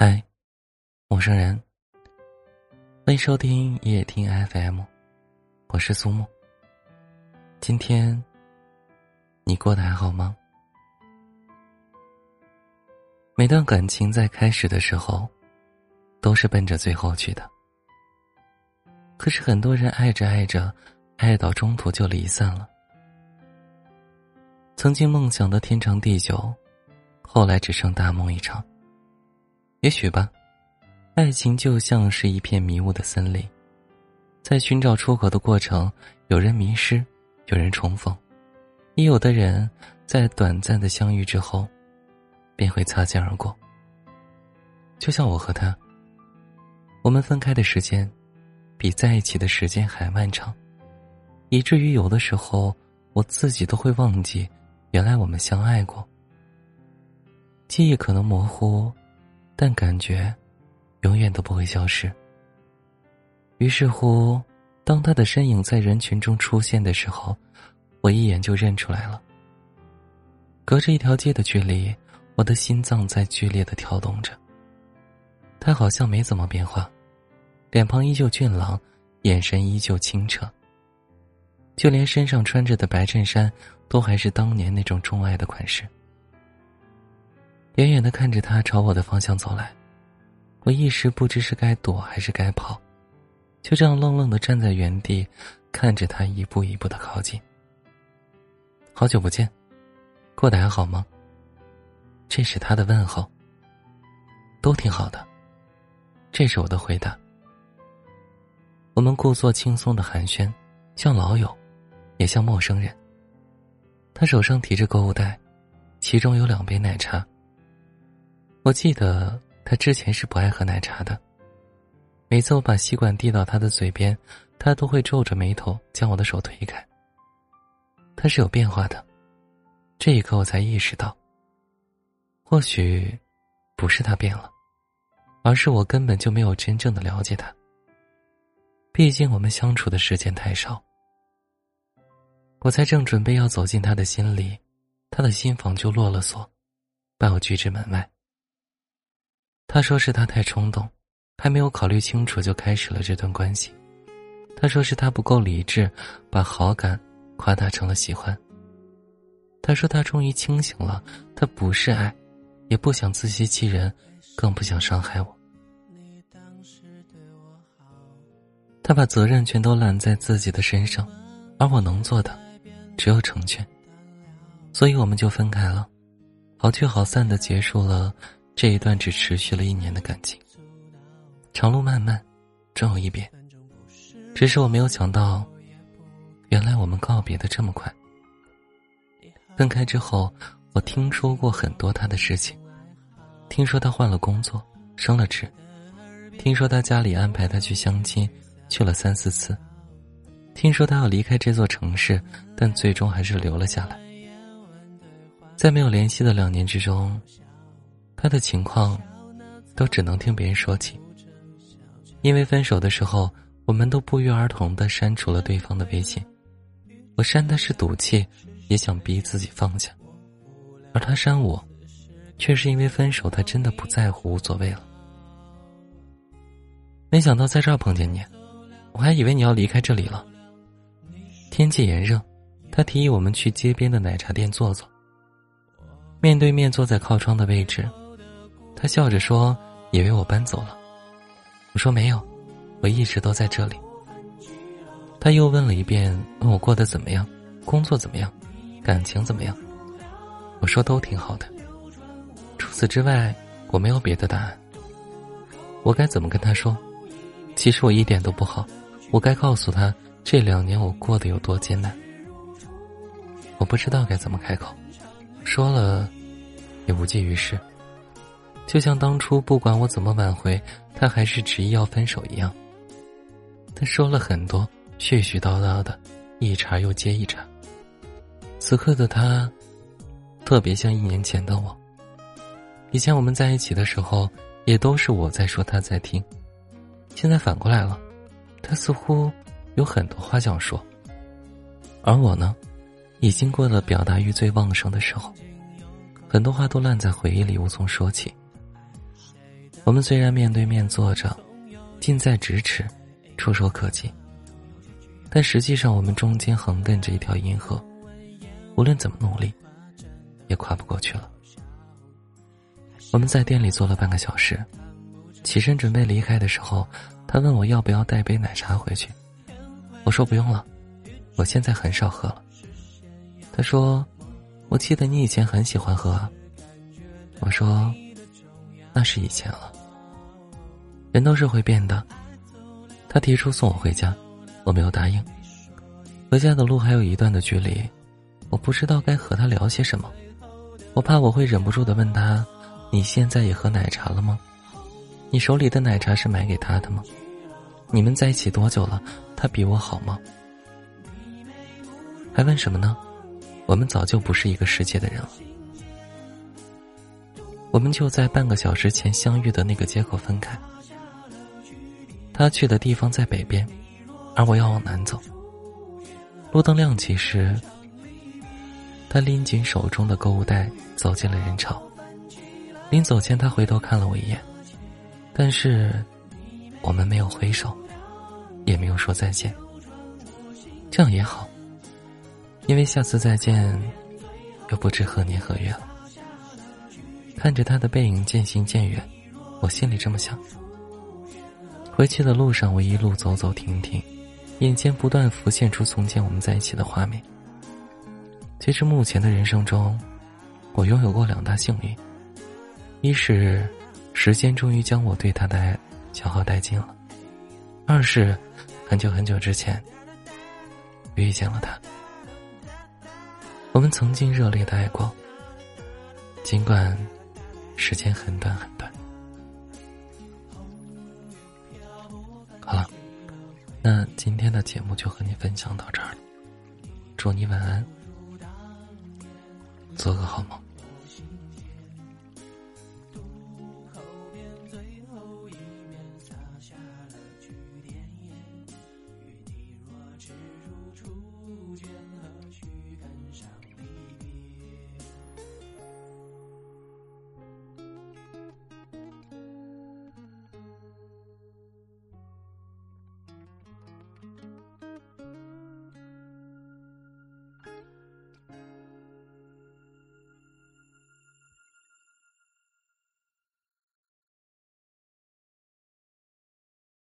嗨，陌生人，欢迎收听夜听 FM，我是苏木。今天你过得还好吗？每段感情在开始的时候，都是奔着最后去的。可是很多人爱着爱着，爱到中途就离散了。曾经梦想的天长地久，后来只剩大梦一场。也许吧，爱情就像是一片迷雾的森林，在寻找出口的过程，有人迷失，有人重逢，也有的人在短暂的相遇之后，便会擦肩而过。就像我和他，我们分开的时间，比在一起的时间还漫长，以至于有的时候我自己都会忘记，原来我们相爱过。记忆可能模糊。但感觉，永远都不会消失。于是乎，当他的身影在人群中出现的时候，我一眼就认出来了。隔着一条街的距离，我的心脏在剧烈的跳动着。他好像没怎么变化，脸庞依旧俊朗，眼神依旧清澈。就连身上穿着的白衬衫，都还是当年那种钟爱的款式。远远的看着他朝我的方向走来，我一时不知是该躲还是该跑，就这样愣愣的站在原地，看着他一步一步的靠近。好久不见，过得还好吗？这是他的问候。都挺好的，这是我的回答。我们故作轻松的寒暄，像老友，也像陌生人。他手上提着购物袋，其中有两杯奶茶。我记得他之前是不爱喝奶茶的。每次我把吸管递到他的嘴边，他都会皱着眉头将我的手推开。他是有变化的，这一刻我才意识到。或许，不是他变了，而是我根本就没有真正的了解他。毕竟我们相处的时间太少。我才正准备要走进他的心里，他的心房就落了锁，把我拒之门外。他说是他太冲动，还没有考虑清楚就开始了这段关系。他说是他不够理智，把好感夸大成了喜欢。他说他终于清醒了，他不是爱，也不想自欺欺人，更不想伤害我。他把责任全都揽在自己的身上，而我能做的只有成全。所以我们就分开了，好聚好散的结束了。这一段只持续了一年的感情，长路漫漫，终有一别。只是我没有想到，原来我们告别的这么快。分开之后，我听说过很多他的事情，听说他换了工作，升了职，听说他家里安排他去相亲，去了三四次，听说他要离开这座城市，但最终还是留了下来。在没有联系的两年之中。他的情况，都只能听别人说起。因为分手的时候，我们都不约而同的删除了对方的微信。我删他是赌气，也想逼自己放下；而他删我，却是因为分手，他真的不在乎，无所谓了。没想到在这儿碰见你，我还以为你要离开这里了。天气炎热，他提议我们去街边的奶茶店坐坐。面对面坐在靠窗的位置。他笑着说：“以为我搬走了。”我说：“没有，我一直都在这里。”他又问了一遍：“问我过得怎么样？工作怎么样？感情怎么样？”我说：“都挺好的。”除此之外，我没有别的答案。我该怎么跟他说？其实我一点都不好。我该告诉他这两年我过得有多艰难。我不知道该怎么开口，说了也无济于事。就像当初不管我怎么挽回，他还是执意要分手一样。他说了很多絮絮叨叨的，一茬又接一茬。此刻的他，特别像一年前的我。以前我们在一起的时候，也都是我在说，他在听。现在反过来了，他似乎有很多话想说，而我呢，已经过了表达欲最旺盛的时候，很多话都烂在回忆里，无从说起。我们虽然面对面坐着，近在咫尺，触手可及，但实际上我们中间横亘着一条银河，无论怎么努力，也跨不过去了。我们在店里坐了半个小时，起身准备离开的时候，他问我要不要带杯奶茶回去。我说不用了，我现在很少喝了。他说：“我记得你以前很喜欢喝。”啊。”我说：“那是以前了。”人都是会变的。他提出送我回家，我没有答应。回家的路还有一段的距离，我不知道该和他聊些什么，我怕我会忍不住的问他。你现在也喝奶茶了吗？你手里的奶茶是买给他的吗？你们在一起多久了？他比我好吗？还问什么呢？我们早就不是一个世界的人了。我们就在半个小时前相遇的那个街口分开。他去的地方在北边，而我要往南走。路灯亮起时，他拎紧手中的购物袋，走进了人潮。临走前，他回头看了我一眼，但是我们没有挥手，也没有说再见。这样也好，因为下次再见又不知何年何月了。看着他的背影渐行渐远，我心里这么想。回去的路上，我一路走走停停，眼前不断浮现出从前我们在一起的画面。其实，目前的人生中，我拥有过两大幸运。一是，时间终于将我对他的爱消耗殆尽了；二是，很久很久之前遇见了他。我们曾经热烈的爱过，尽管时间很短很短。那今天的节目就和你分享到这儿了。祝你晚安，做个好梦。